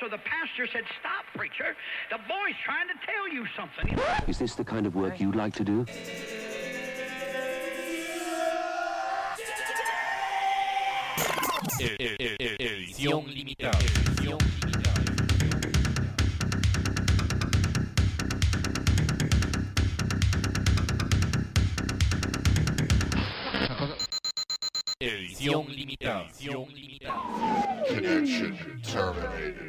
so the pastor said, Stop, preacher. The boy's trying to tell you something. Is this the kind of work you'd like to do? Edición limitada. Edición limitada. Edición limitada. Edición limitada. Connection terminated.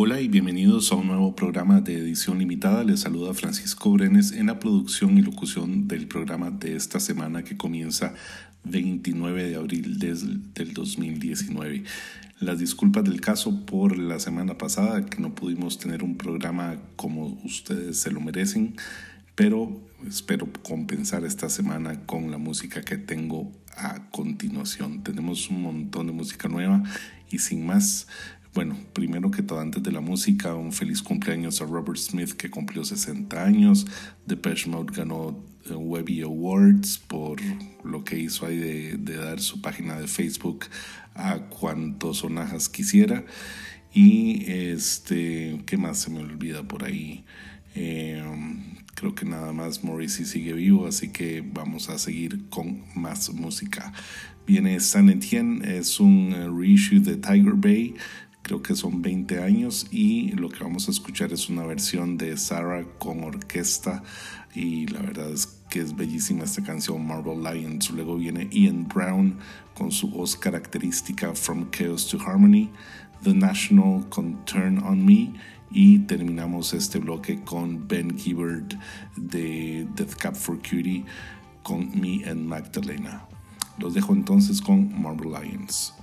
Hola y bienvenidos a un nuevo programa de edición limitada. Les saluda Francisco Brenes en la producción y locución del programa de esta semana que comienza 29 de abril del, del 2019. Las disculpas del caso por la semana pasada que no pudimos tener un programa como ustedes se lo merecen, pero espero compensar esta semana con la música que tengo a continuación. Tenemos un montón de música nueva y sin más, bueno, primero que todo, antes de la música, un feliz cumpleaños a Robert Smith que cumplió 60 años. Depeche Mode ganó eh, Webby Awards por lo que hizo ahí de, dar su página de Facebook a cuantos sonajas quisiera. Y este, ¿qué más se me olvida por ahí? Eh, creo que nada más Morrissey sigue vivo, así que vamos a seguir con más música. Viene San Etienne, es un eh, reissue de Tiger Bay, creo que son 20 años y lo que vamos a escuchar es una versión de Sarah con orquesta y la verdad es que es bellísima esta canción Marble Lions. Luego viene Ian Brown con su voz característica From Chaos to Harmony, The National con Turn on Me y terminamos este bloque con Ben Gibbard de Death Cab for Cutie con Me and Magdalena. Los dejo entonces con Marble Lions.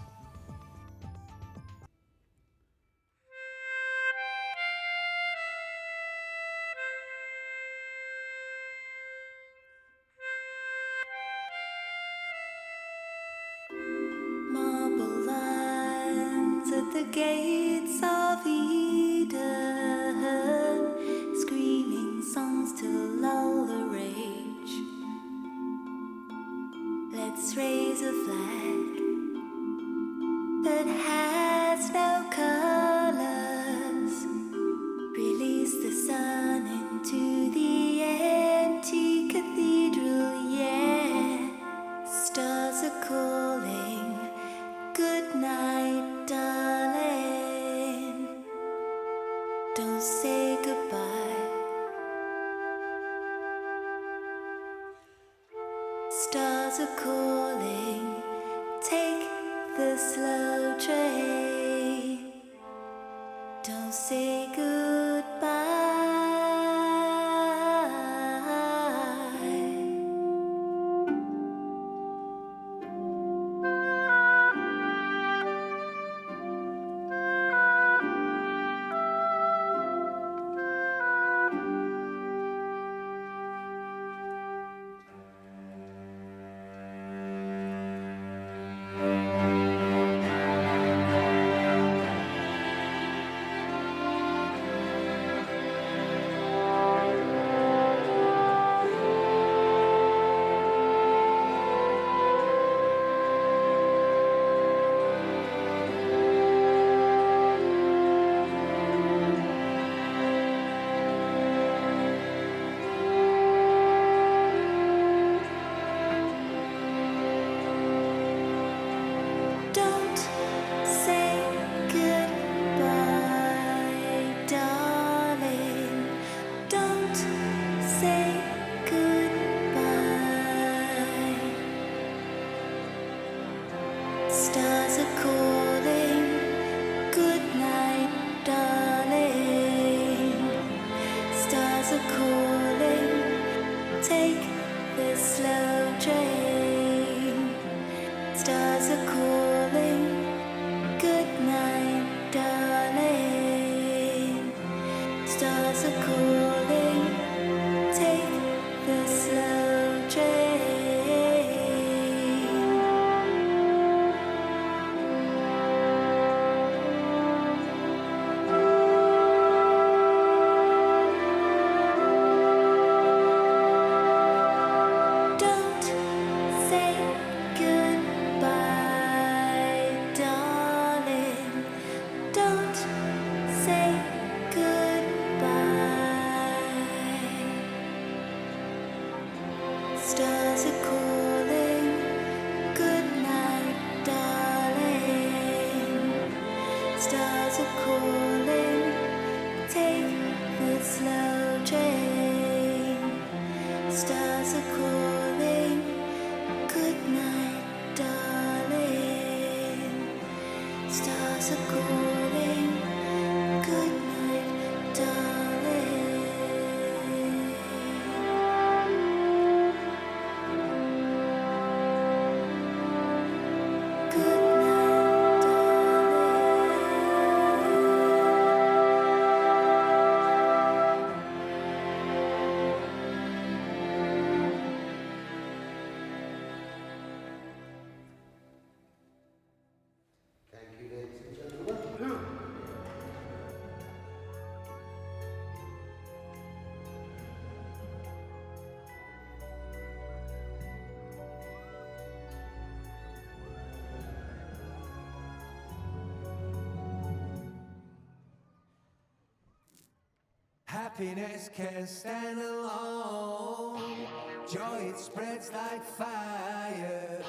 Happiness can stand alone. Joy it spreads like fire.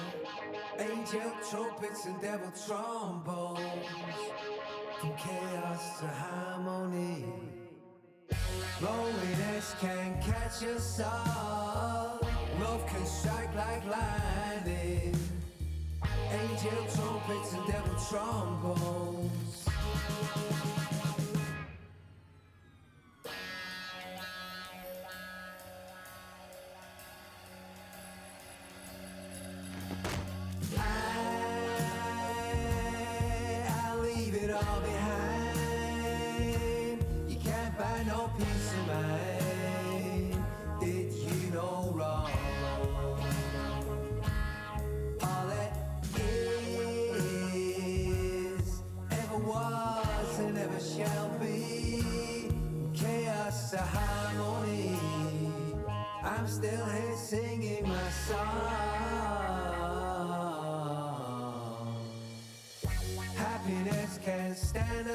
Angel trumpets and devil trombones. From chaos to harmony. Loneliness can catch us all. Love can strike like lightning. Angel trumpets and devil trombones.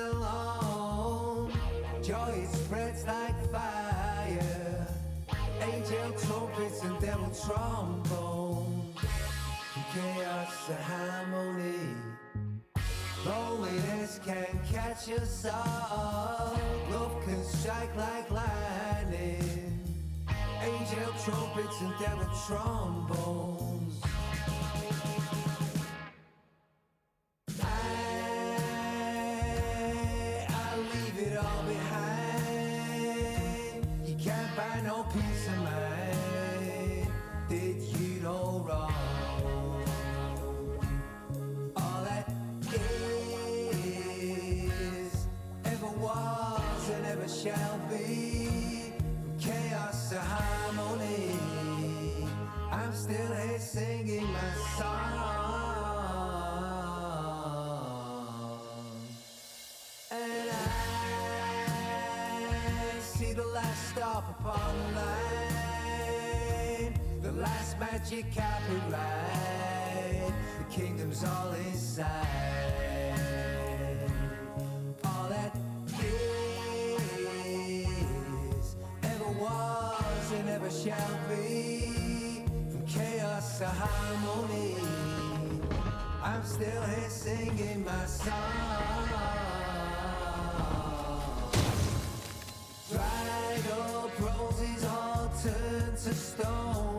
Stand alone. Joy spreads like fire. Angel trumpets and devil trombones. Chaos to harmony. Loneliness can catch us all. Love can strike like lightning. Angel trumpets and devil trombones. Still here singing my song. And I see the last stop upon the line, the last magic copyright. The kingdom's all inside. All that is, ever was, and ever shall be. To harmony. I'm still here singing my song. Dried up roses all turned to stone.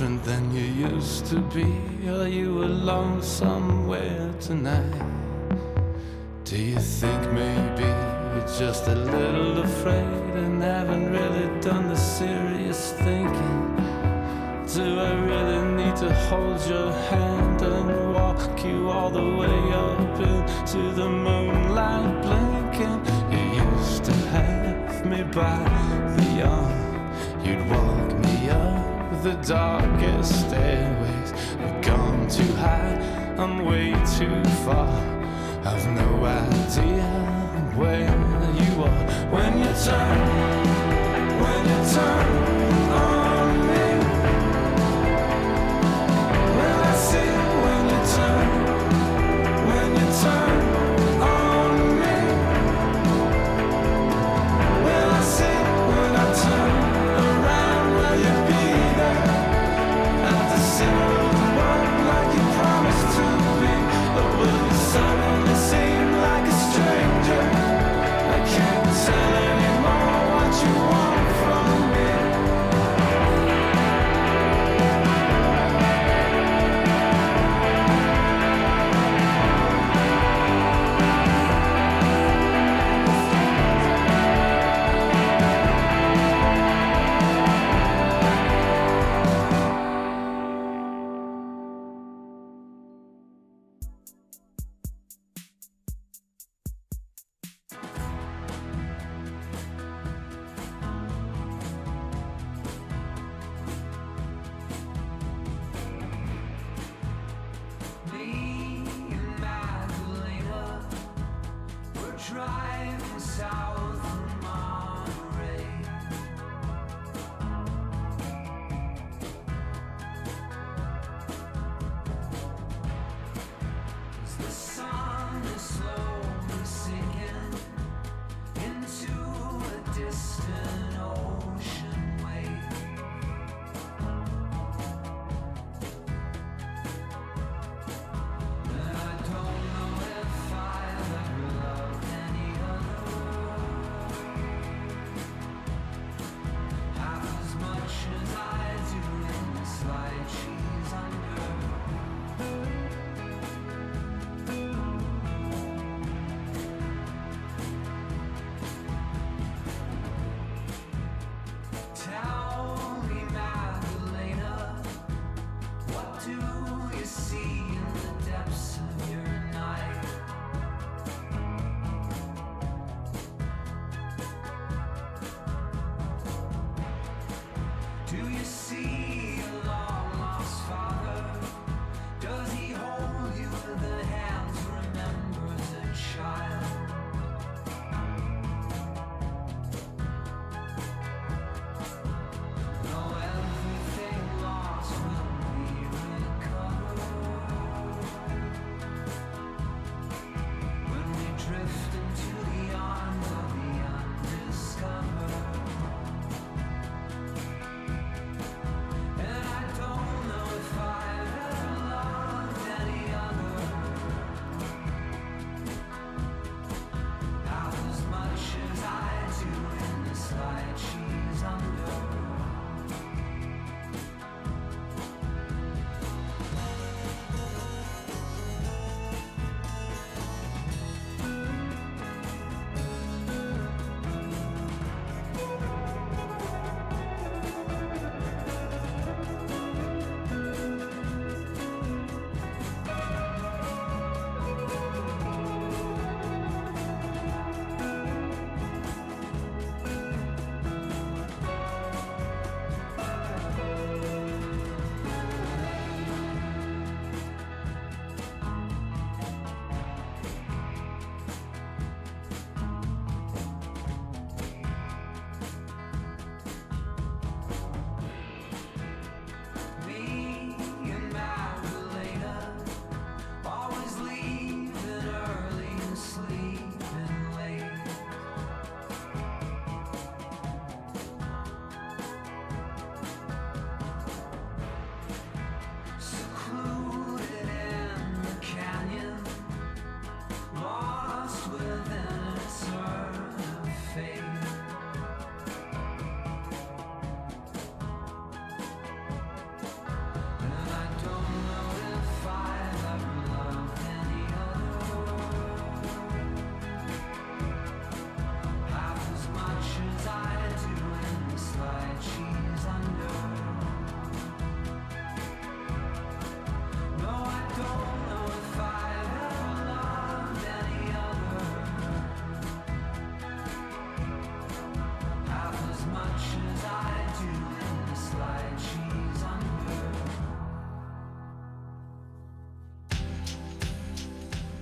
different than you used to be? Are you a lonesome? stairways. We've gone too high, I'm way too far. I've no idea where you are when you turn.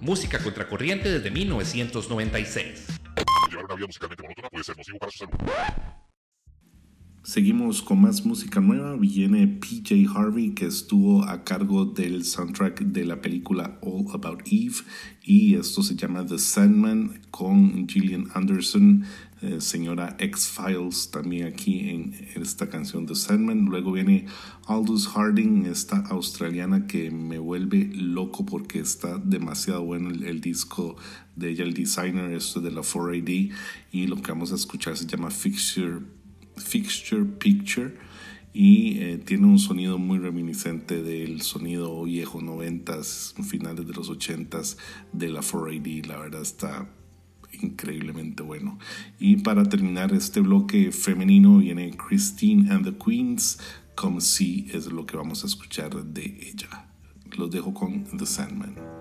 música contracorriente desde 1996. Llevar una vida musicalmente monótona puede ser nocivo para su salud. Seguimos con más música nueva. Viene PJ Harvey, que estuvo a cargo del soundtrack de la película All About Eve. Y esto se llama The Sandman con Gillian Anderson, eh, señora X-Files, también aquí en esta canción The Sandman. Luego viene Aldous Harding, esta australiana que me vuelve loco porque está demasiado bueno el, el disco de ella, el designer, esto de la 4AD. Y lo que vamos a escuchar se llama Fixture Fixture Picture y eh, tiene un sonido muy reminiscente del sonido viejo 90s, finales de los 80s de la 4AD. La verdad está increíblemente bueno. Y para terminar este bloque femenino viene Christine and the Queens. Come See es lo que vamos a escuchar de ella. Los dejo con The Sandman.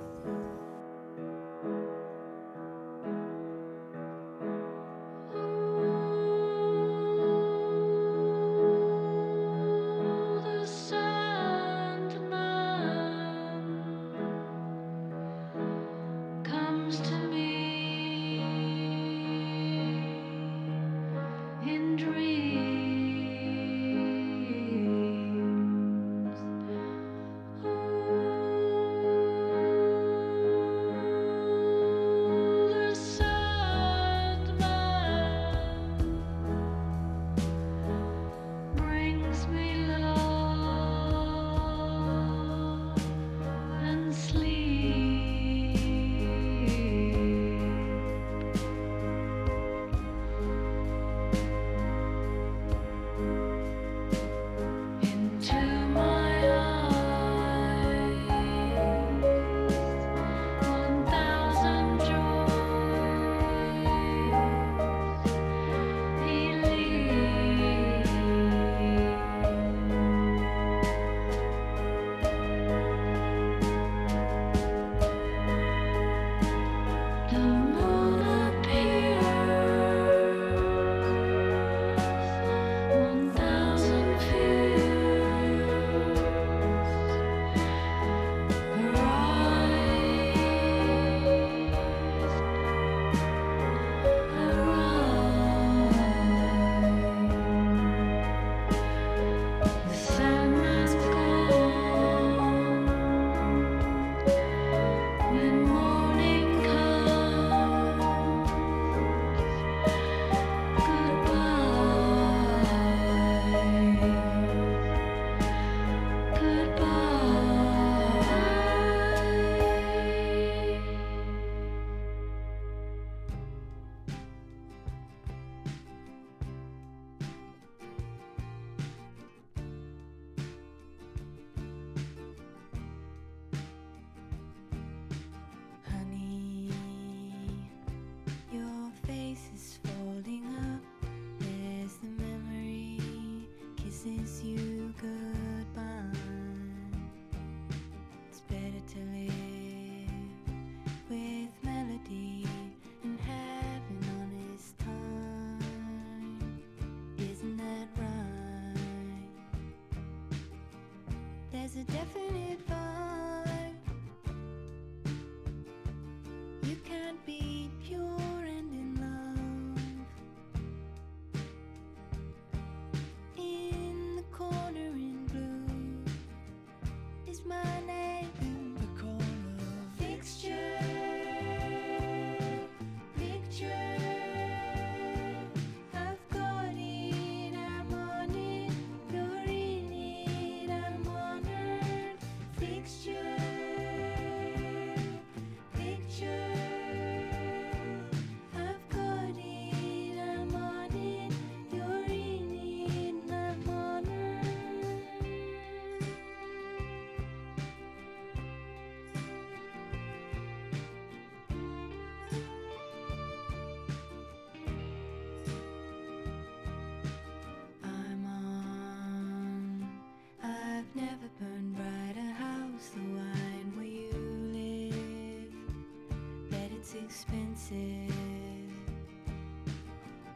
expensive.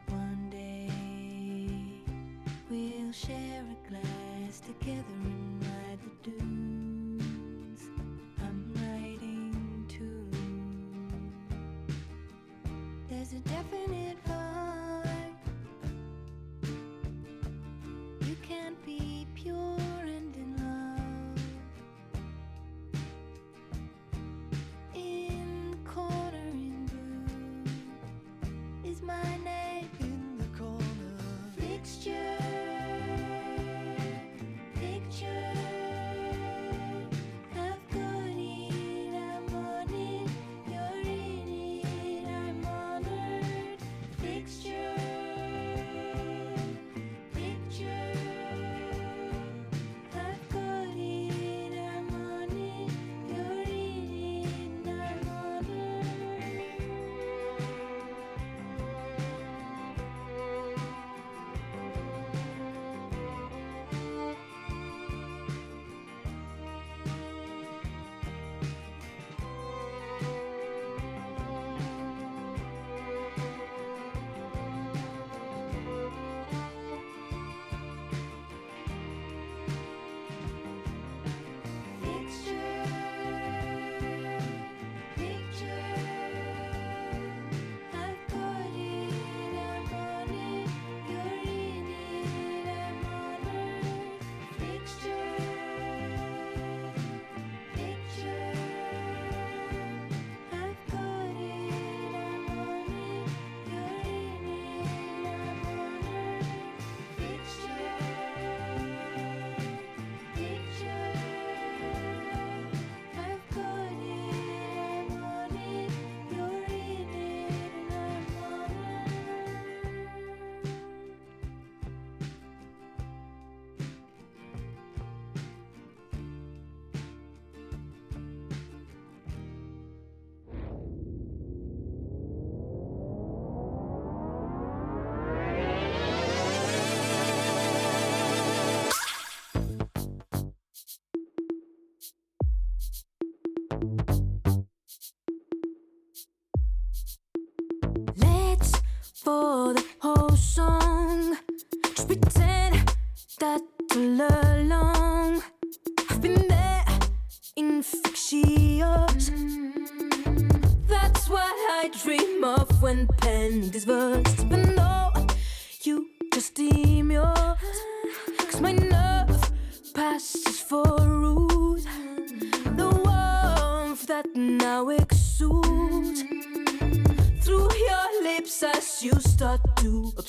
One day we'll share a glass together and ride the dunes. I'm riding too. There's a definite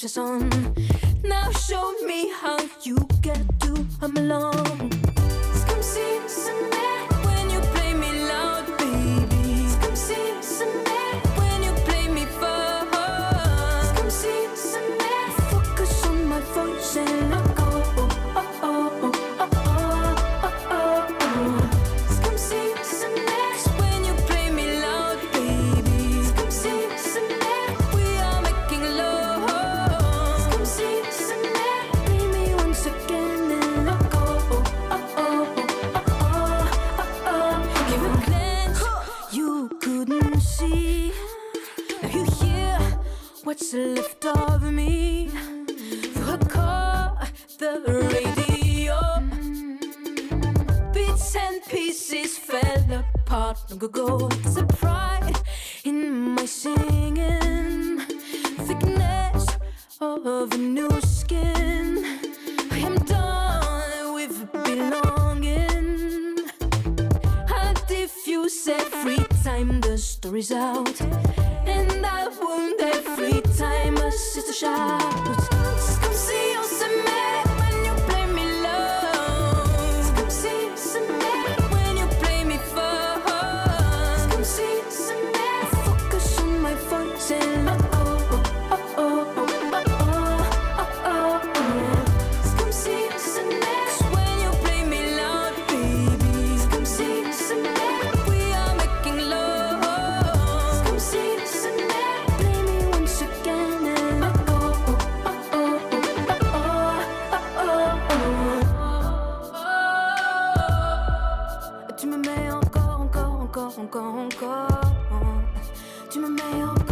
your son. encore, encore. Tu me mets en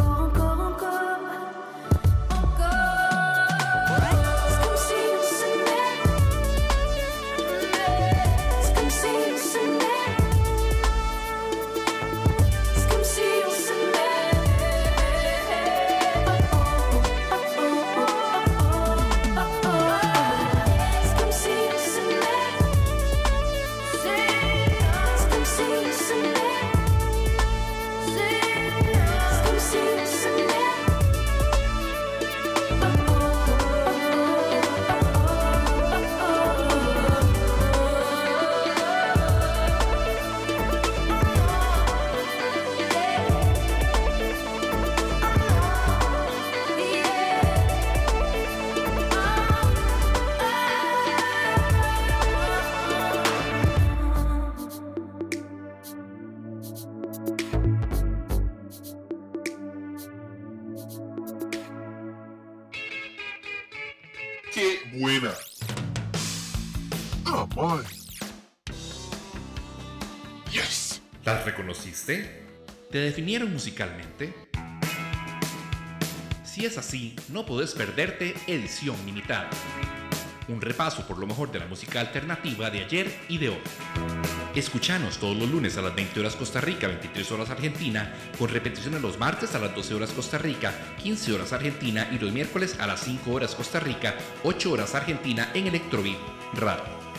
¿Te definieron musicalmente? Si es así, no podés perderte Edición Limitada. Un repaso por lo mejor de la música alternativa de ayer y de hoy. Escuchanos todos los lunes a las 20 horas Costa Rica, 23 horas Argentina, con repeticiones los martes a las 12 horas Costa Rica, 15 horas Argentina y los miércoles a las 5 horas Costa Rica, 8 horas Argentina en Electrobeat Radio.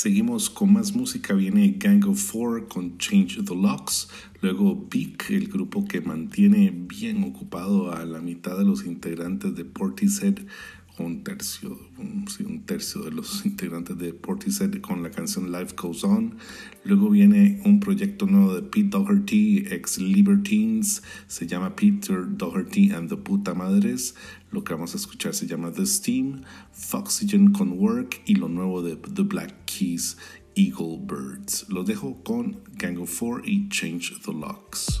Seguimos con más música, viene Gang of Four con Change the Locks, luego Peak, el grupo que mantiene bien ocupado a la mitad de los integrantes de Portishead, un tercio, sí, un tercio de los integrantes de Portishead con la canción Life Goes On, luego viene un proyecto nuevo de Pete Doherty, ex Libertines, se llama Peter Doherty and the Puta Madres, lo que vamos a escuchar se llama The Steam, Foxygen con Work y lo nuevo de The Black Keys, Eagle Birds. Los dejo con Gang of Four y Change the Locks.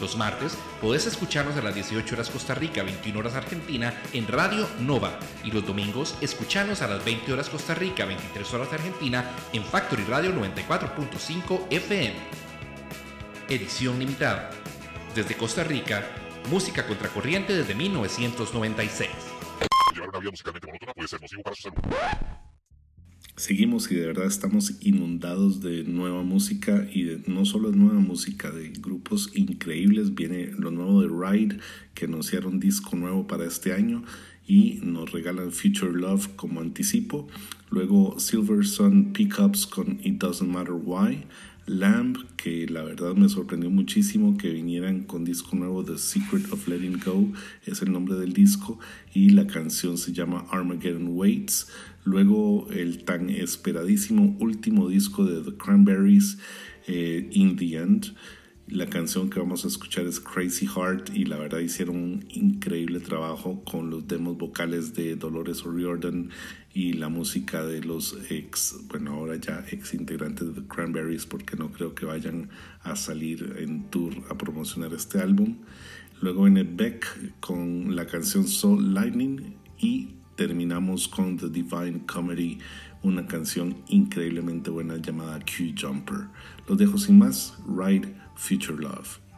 Los martes podés escucharnos a las 18 horas Costa Rica, 21 horas Argentina en Radio Nova. Y los domingos escuchanos a las 20 horas Costa Rica, 23 horas Argentina en Factory Radio 94.5 FM. Edición limitada. Desde Costa Rica, música contracorriente desde 1996. Llevar una vida musicalmente monótona puede ser nocivo para su salud. Seguimos y de verdad estamos inundados de nueva música y de, no solo de nueva música, de grupos increíbles. Viene lo nuevo de Ride, que anunciaron disco nuevo para este año y nos regalan Future Love como anticipo. Luego Silver Sun Pickups con It Doesn't Matter Why. Lamb, que la verdad me sorprendió muchísimo que vinieran con disco nuevo, The Secret of Letting Go, es el nombre del disco, y la canción se llama Armageddon Waits. Luego el tan esperadísimo último disco de The Cranberries, eh, In the End. La canción que vamos a escuchar es Crazy Heart y la verdad hicieron un increíble trabajo con los demos vocales de Dolores O'Riordan y la música de los ex, bueno ahora ya ex integrantes de The Cranberries porque no creo que vayan a salir en tour a promocionar este álbum. Luego viene Beck con la canción Soul Lightning y terminamos con The Divine Comedy, una canción increíblemente buena llamada Q Jumper. Los dejo sin más, Ride Future Love.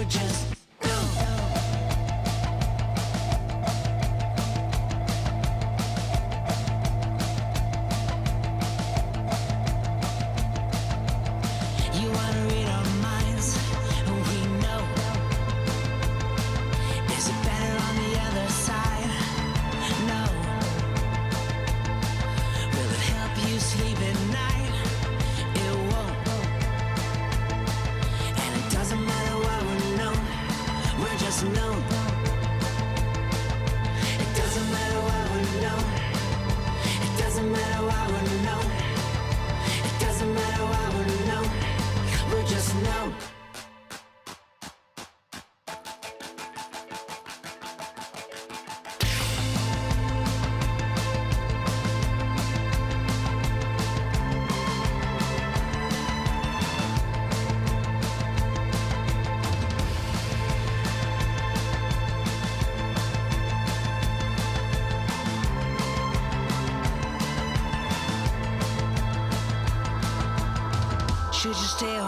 We're just Should you stay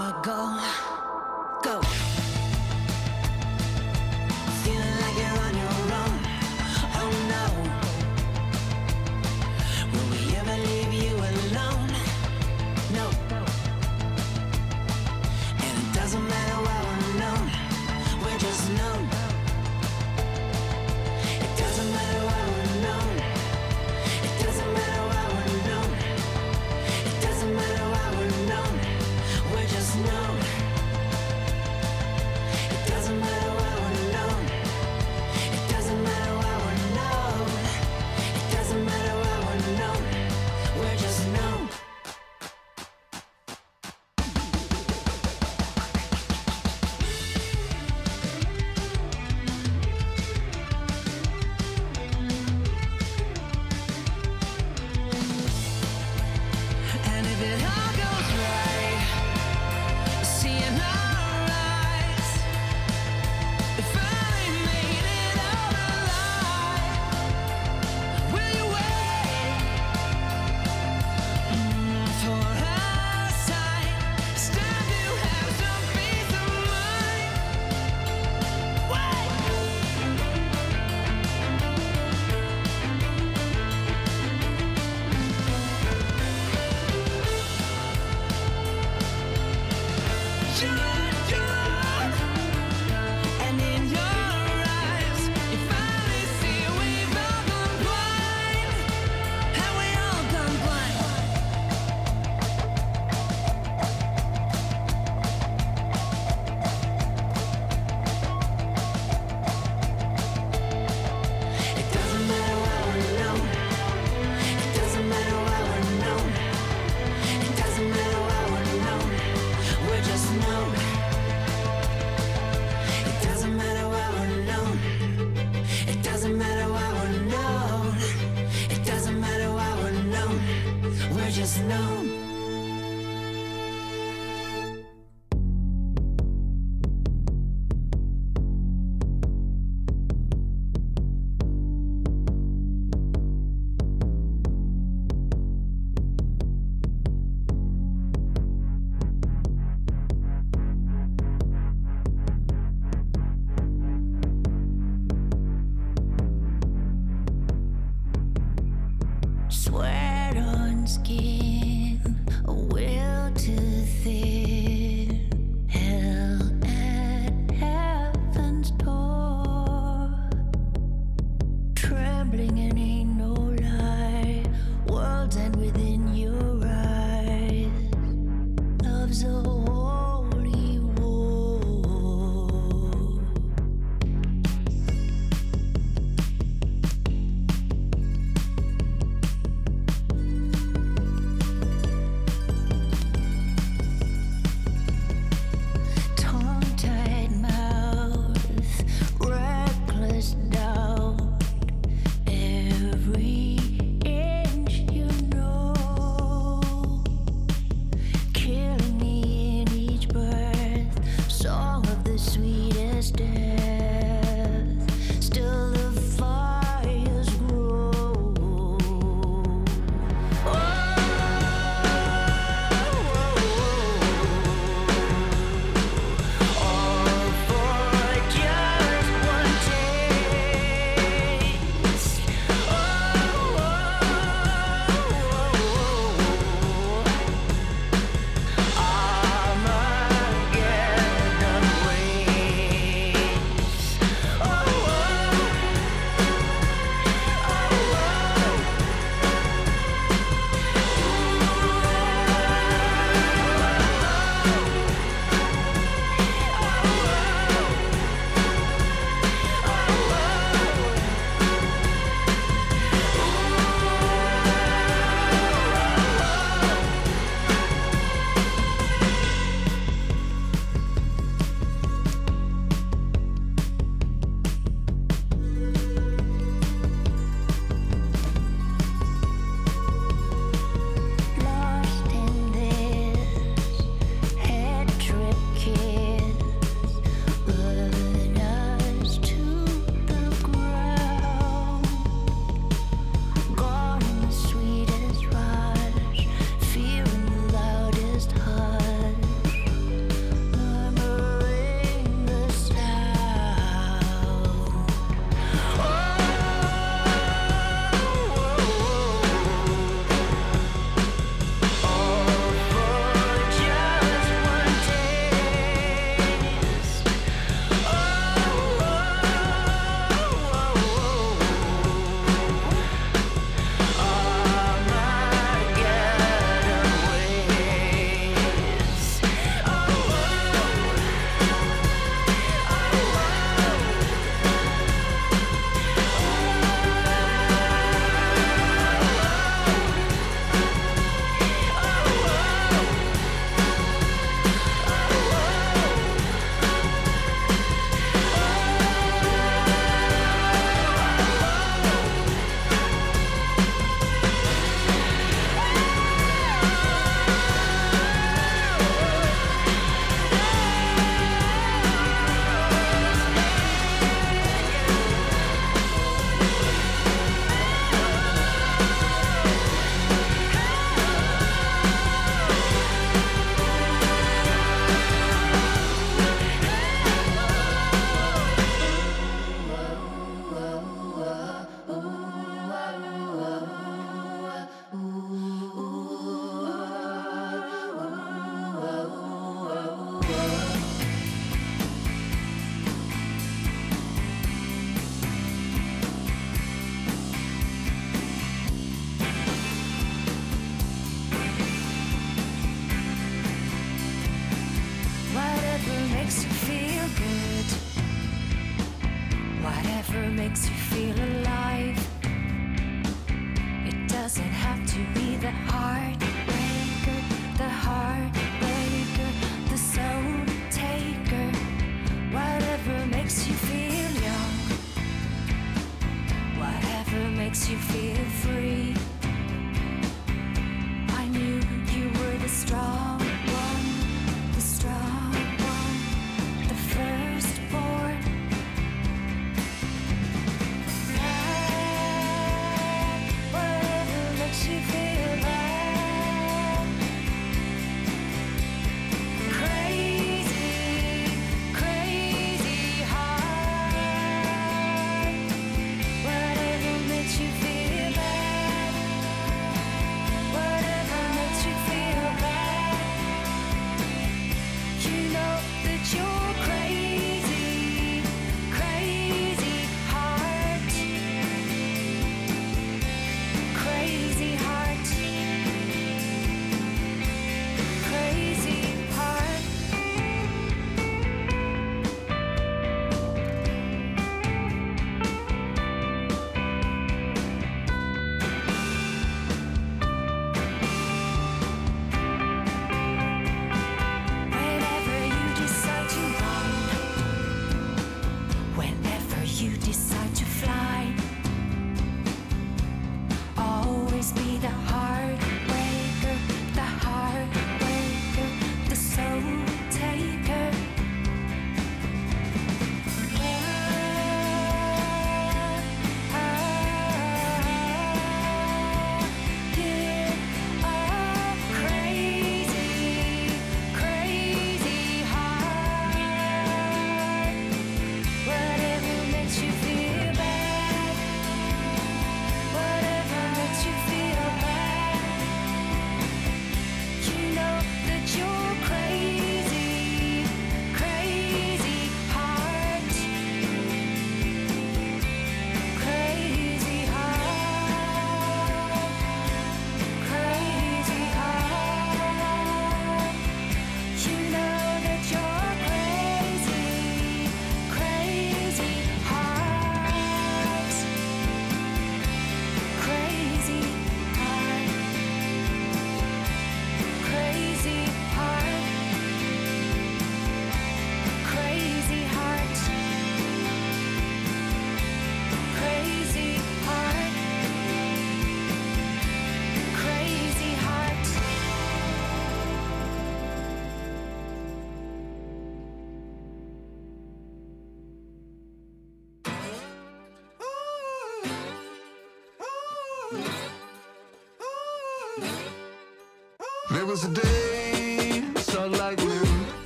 a day,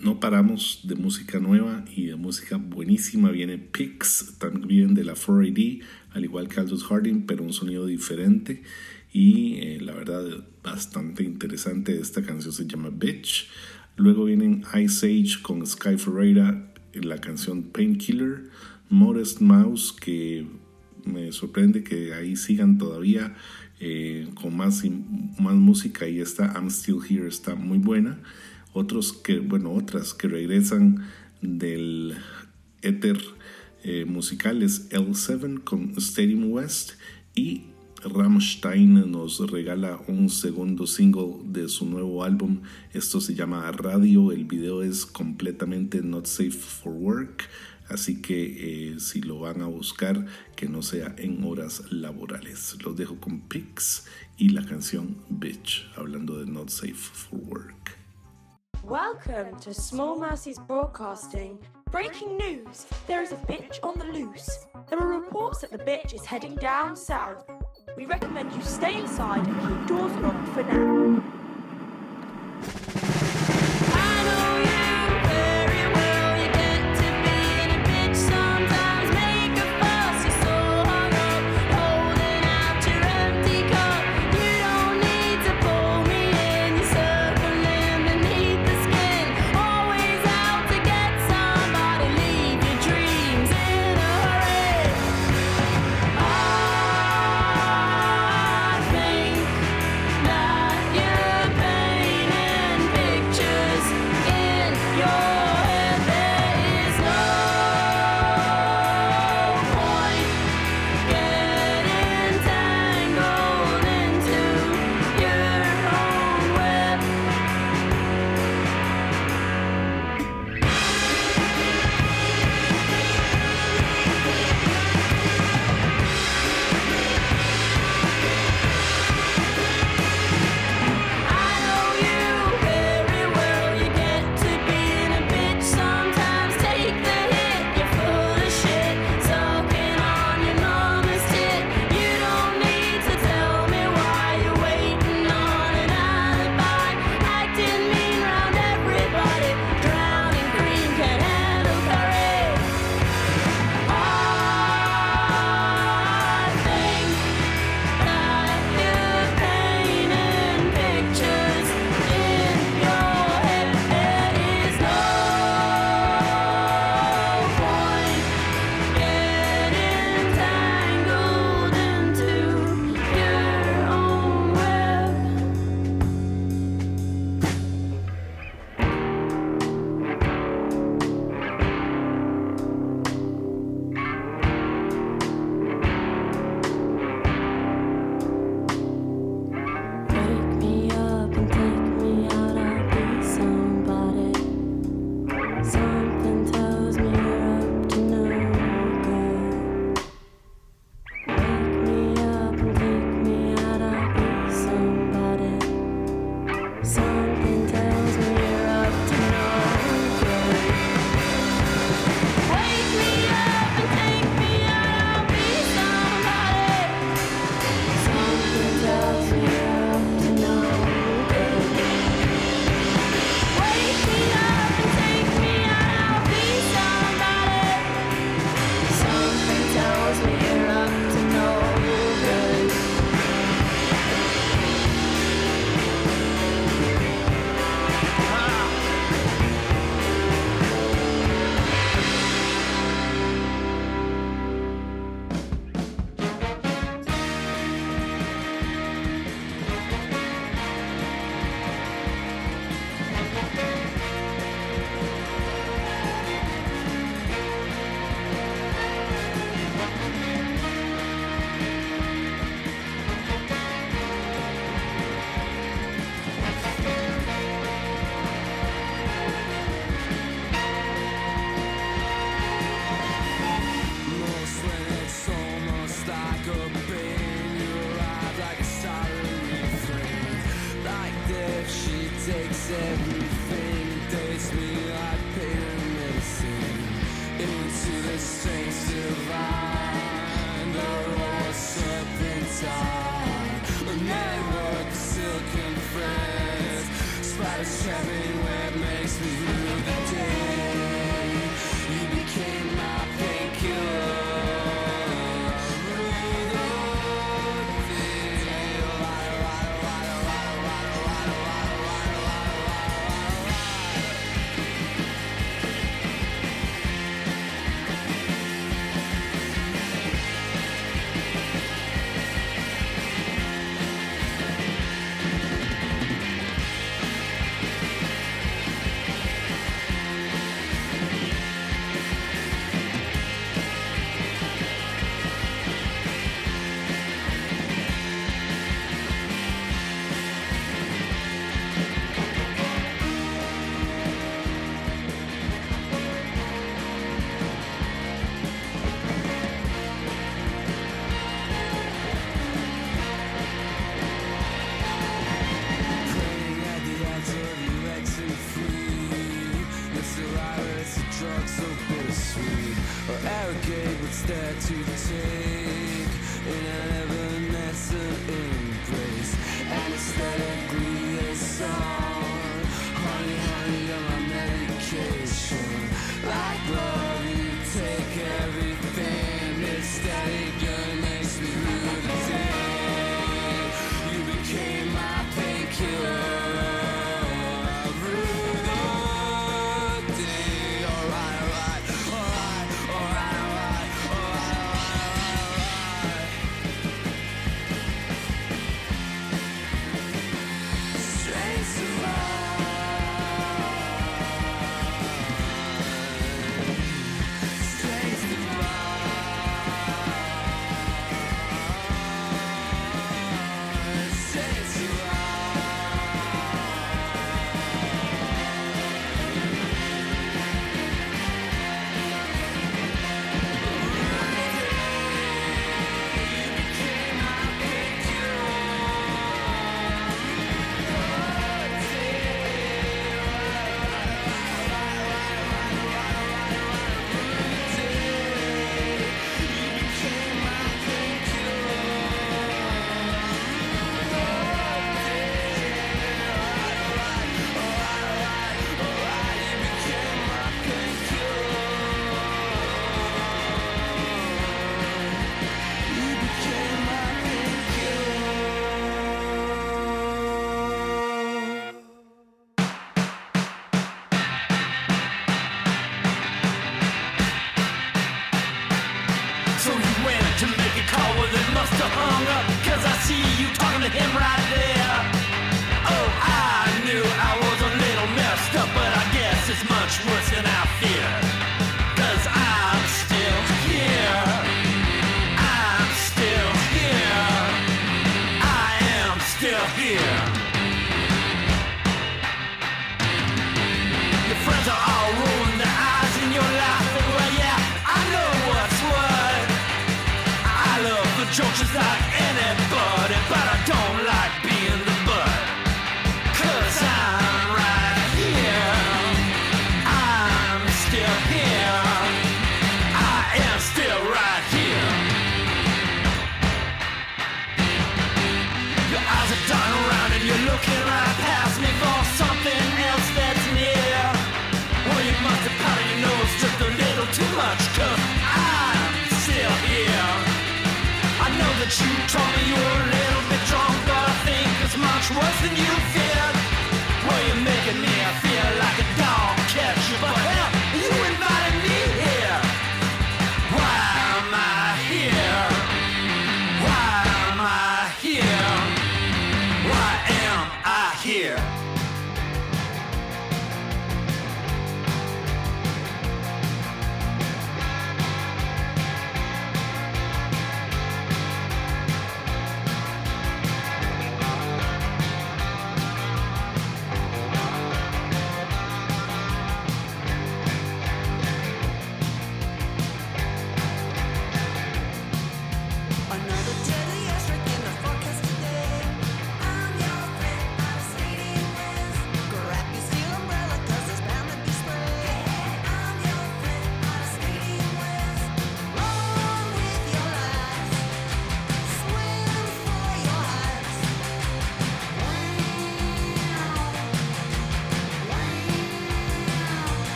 No paramos de música nueva y de música buenísima. Viene Pix, también de la 4AD, al igual que Aldous Harding, pero un sonido diferente. Y eh, la verdad, bastante interesante. Esta canción se llama Bitch. Luego vienen Ice Age con Sky Ferreira, la canción Painkiller. Modest Mouse, que me sorprende que ahí sigan todavía eh, con más, y- más música. Ahí está I'm Still Here, está muy buena otros que, bueno, otras que regresan del éter eh, musical es L7 con Stadium West y Rammstein nos regala un segundo single de su nuevo álbum. Esto se llama Radio. El video es completamente not safe for work. Así que eh, si lo van a buscar, que no sea en horas laborales. Los dejo con Pix y la canción Bitch, hablando de not safe for work. Welcome to Small Mercies Broadcasting. Breaking news there is a bitch on the loose. There are reports that the bitch is heading down south. We recommend you stay inside and keep doors locked for now.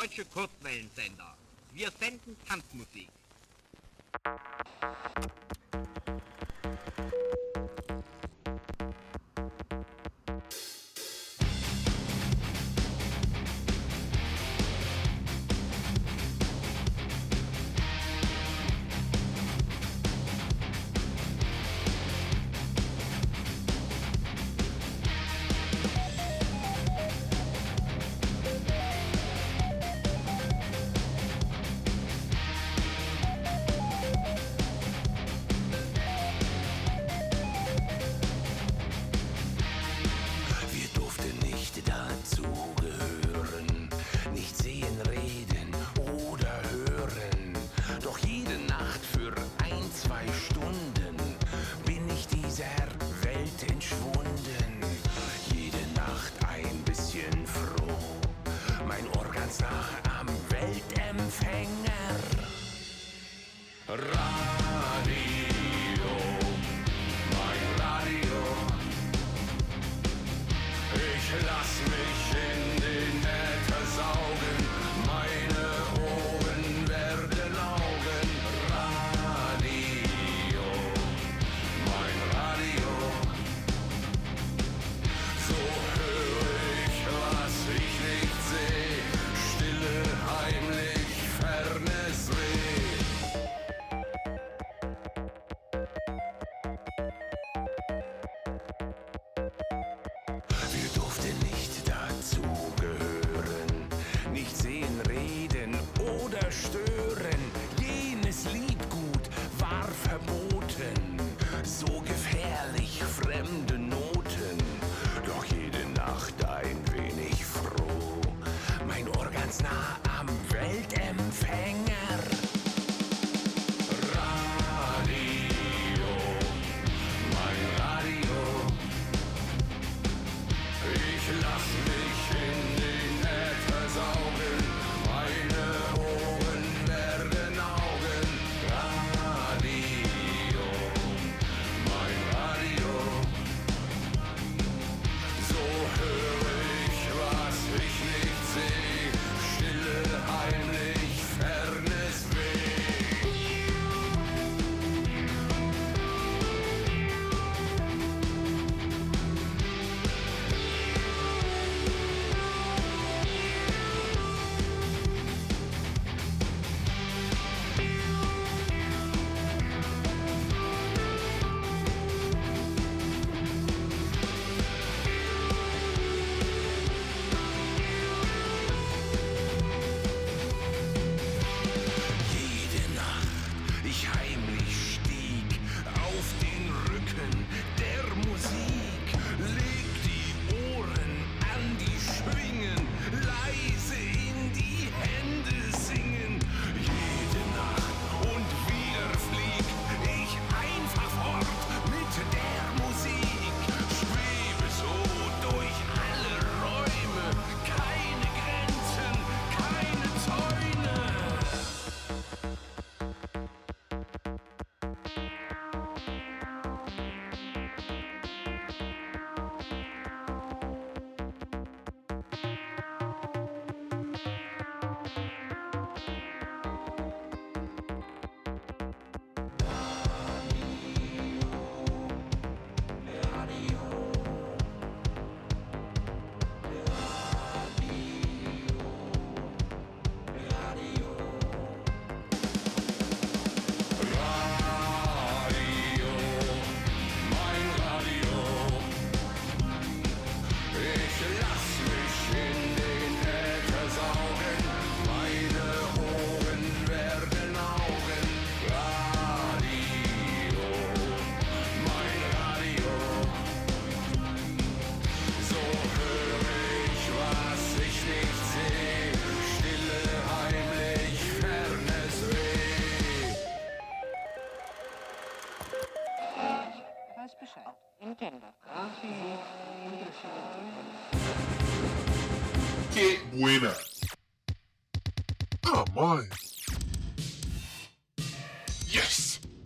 Deutsche Kurzwellensender. Wir senden Tanzmusik.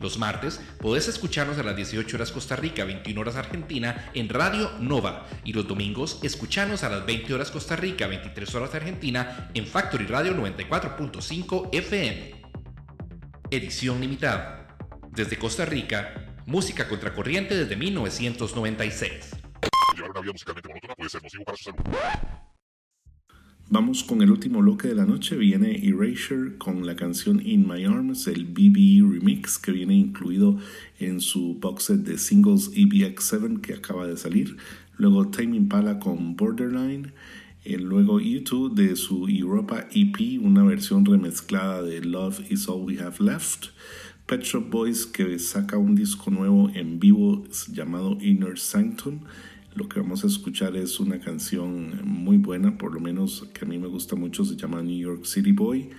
Los martes podés escucharnos a las 18 horas Costa Rica, 21 horas Argentina en Radio Nova. Y los domingos escuchanos a las 20 horas Costa Rica, 23 horas Argentina en Factory Radio 94.5 FM. Edición limitada. Desde Costa Rica, música contracorriente desde 1996. Llevar una vida musicalmente monótona puede ser nocivo para su salud. Vamos con el último bloque de la noche. Viene Erasure con la canción In My Arms, el BB Remix que viene incluido en su box set de singles EBX7 que acaba de salir. Luego Tame Impala con Borderline. Y luego U2 de su Europa EP, una versión remezclada de Love Is All We Have Left. Pet Shop Boys que saca un disco nuevo en vivo llamado Inner Sanctum. Lo que vamos a escuchar es una canción muy buena, por lo menos que a mí me gusta mucho, se llama New York City Boy.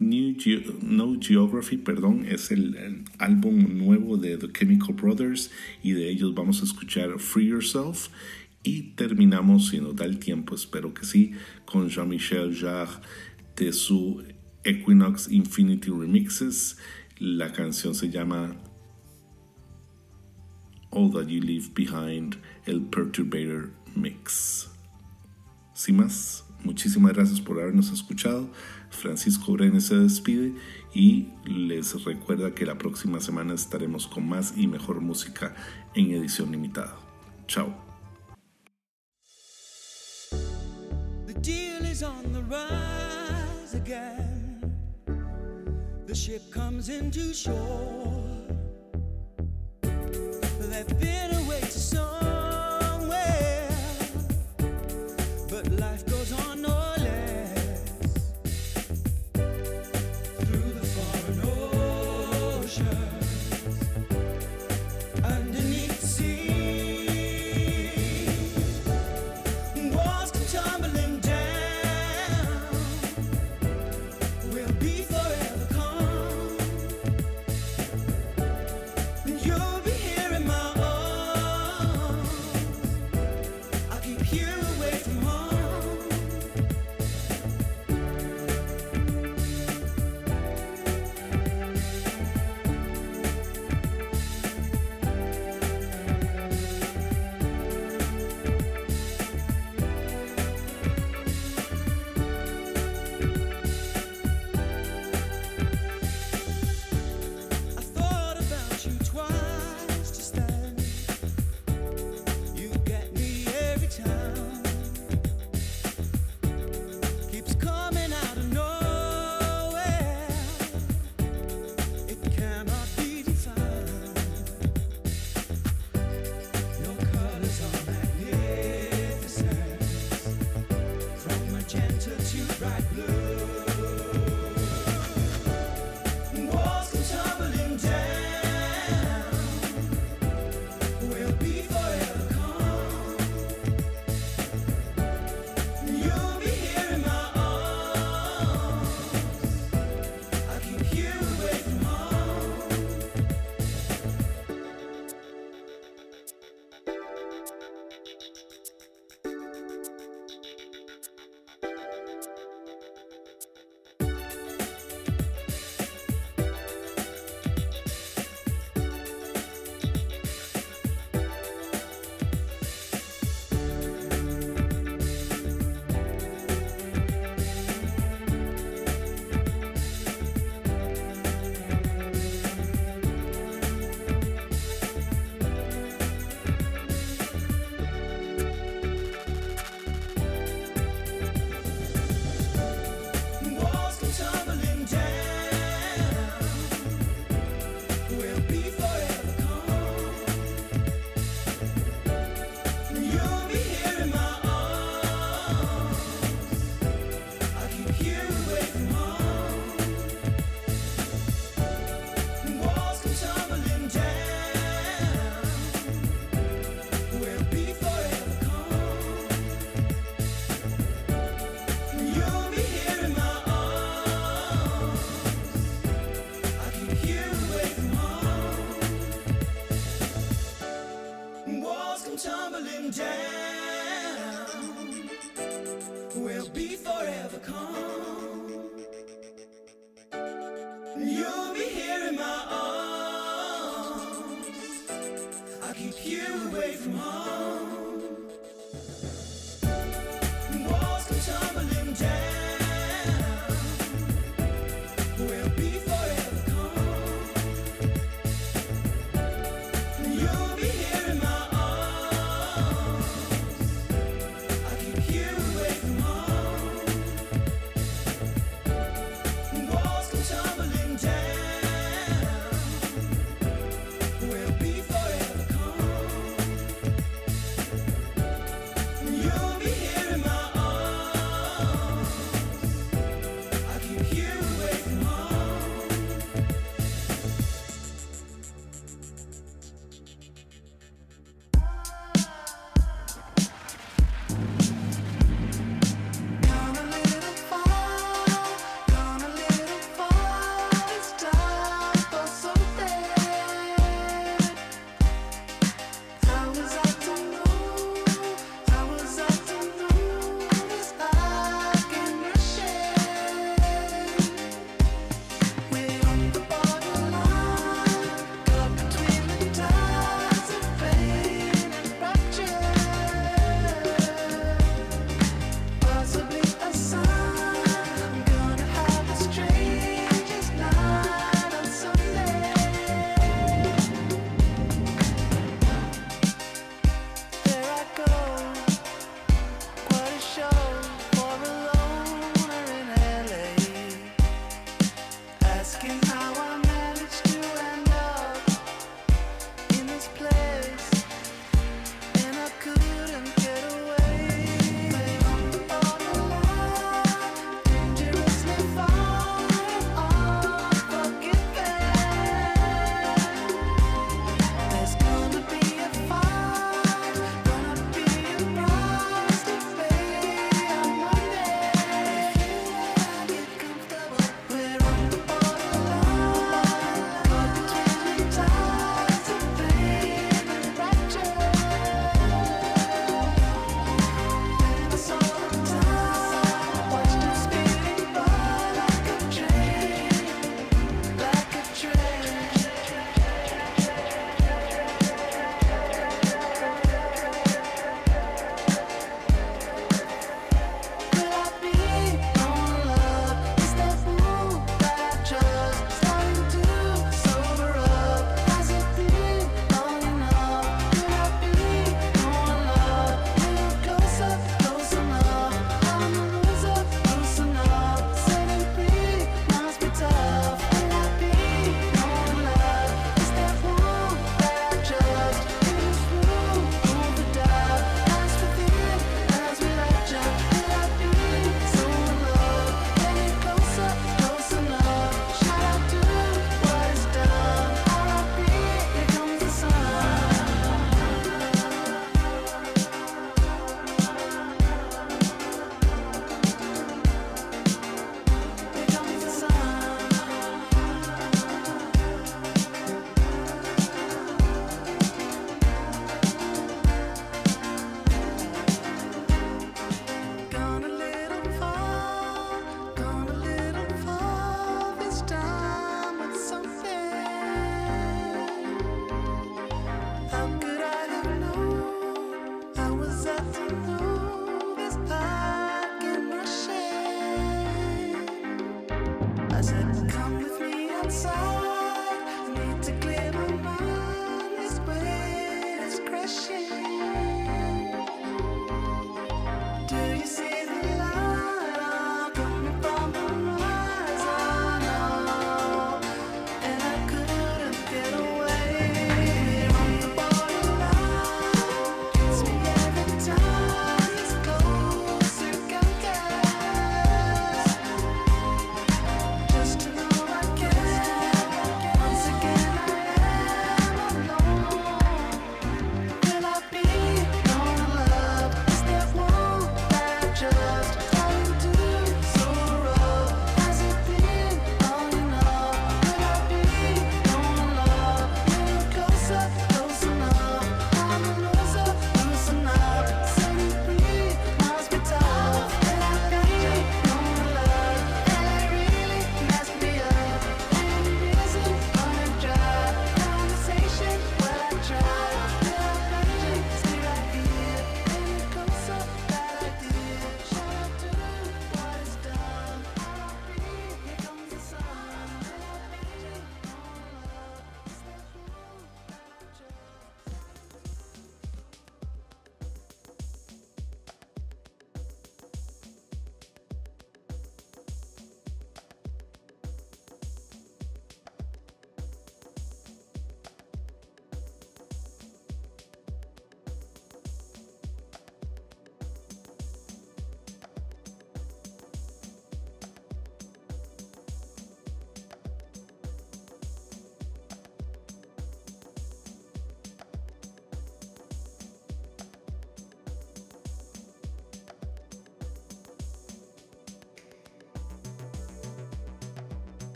New Ge no Geography, perdón, es el, el, álbum nuevo de The Chemical Brothers y de ellos vamos a escuchar Free Yourself y terminamos, si nos da el tiempo, espero que sí, con Jean-Michel Jarre de su Equinox Infinity Remixes. La canción se llama All That You Leave Behind, el Perturbator Mix. Sin más, muchísimas gracias por habernos escuchado. Francisco Brenes se despide y les recuerda que la próxima semana estaremos con más y mejor música en edición limitada. Chao. The ship comes into shore. I've been away to so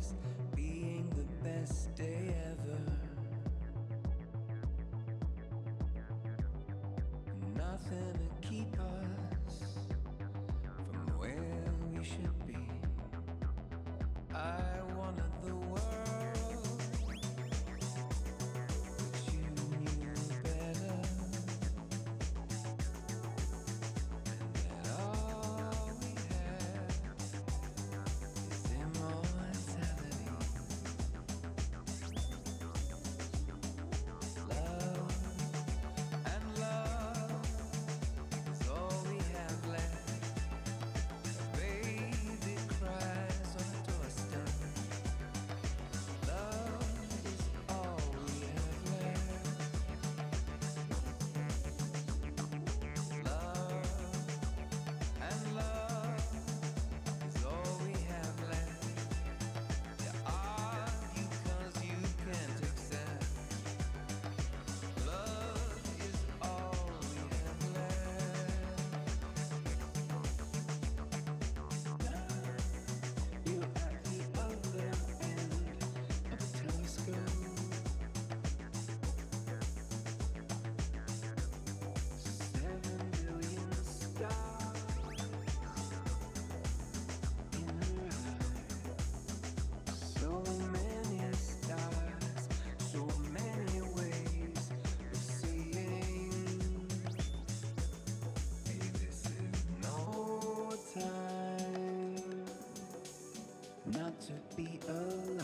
this to be alive.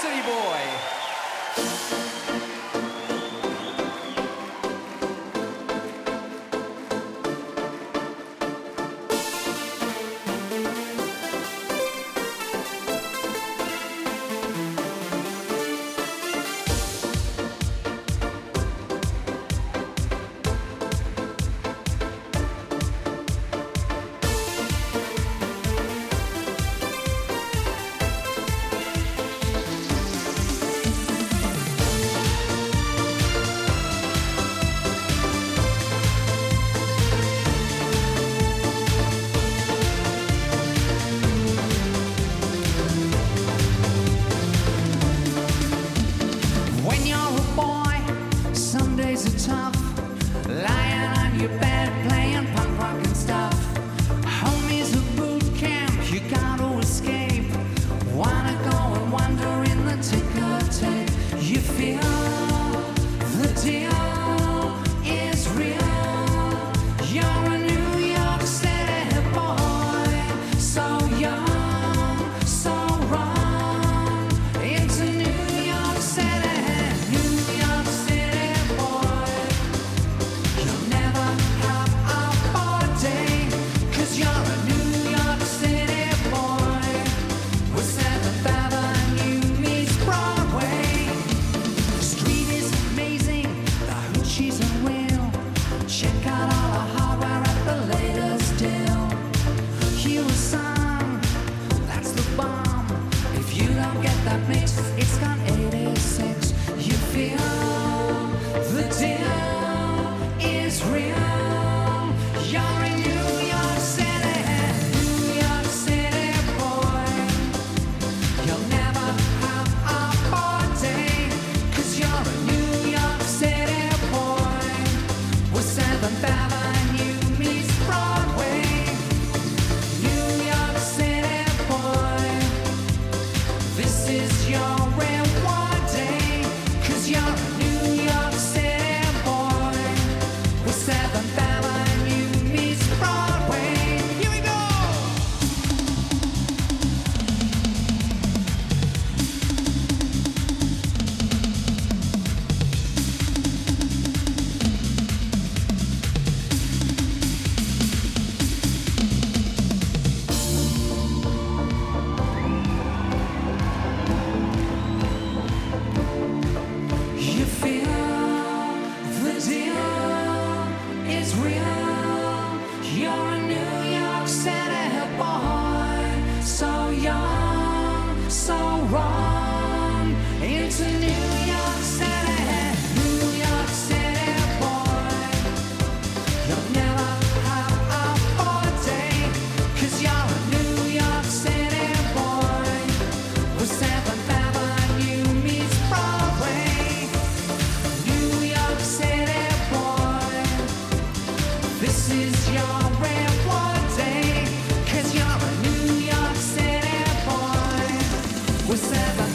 York City boy. Você é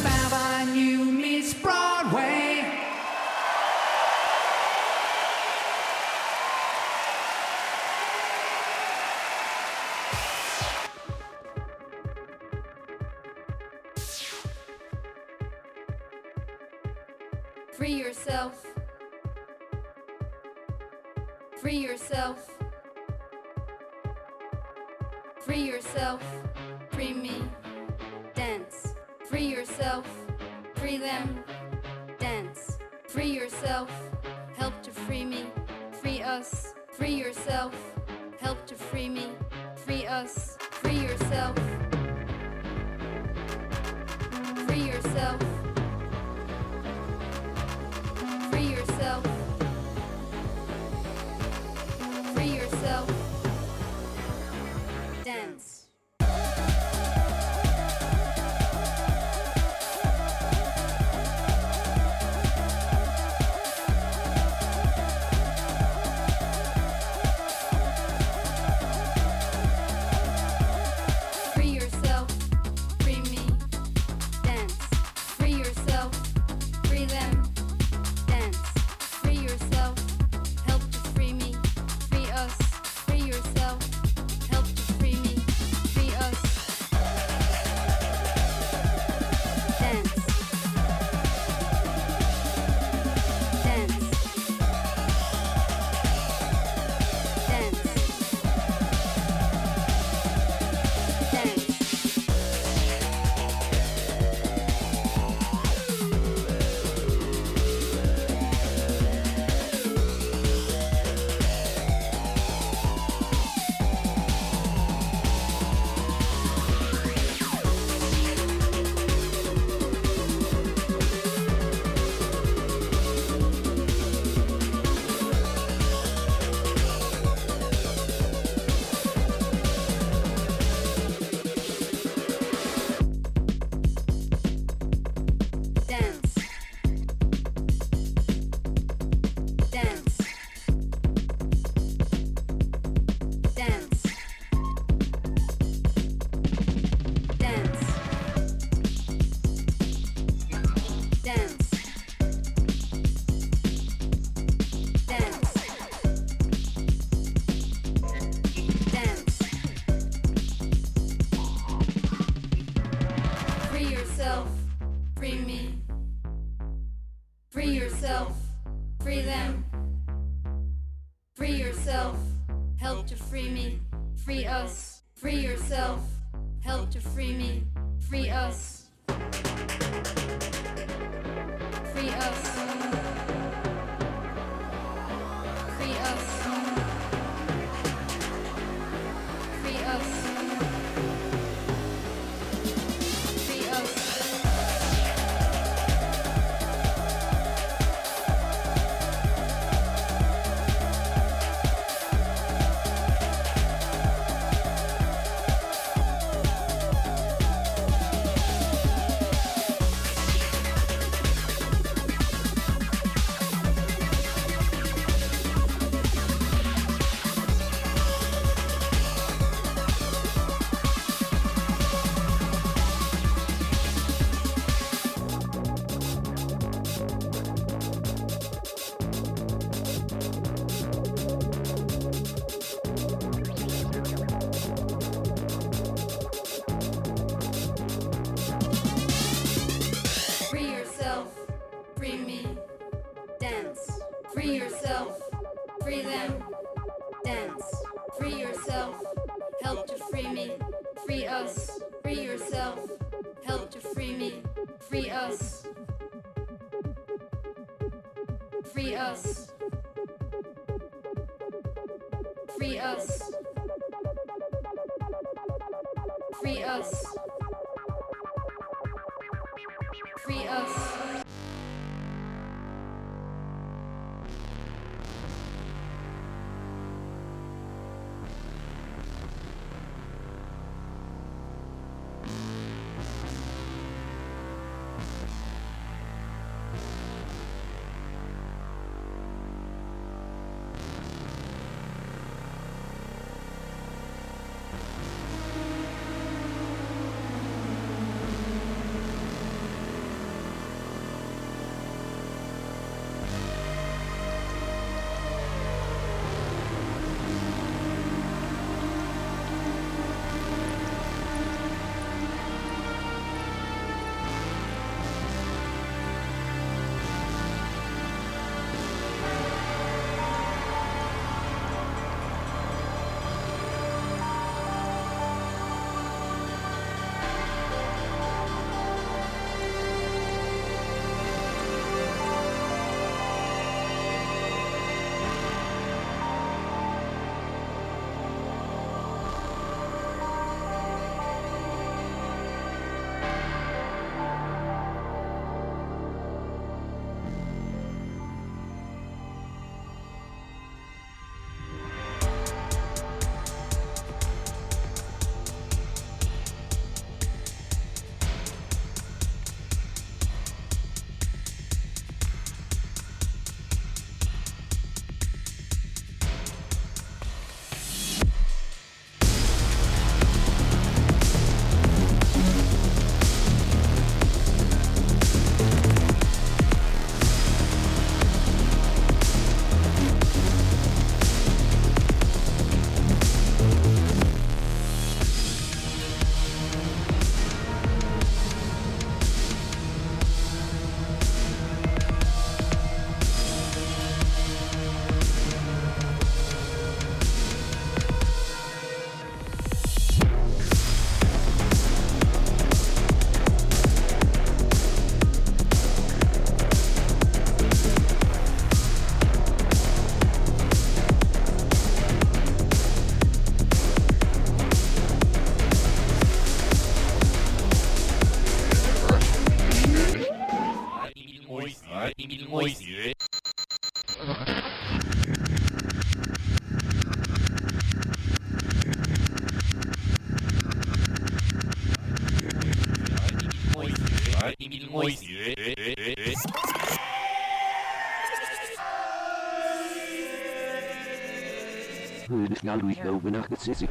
knalldurchlaufe nach Gezissig.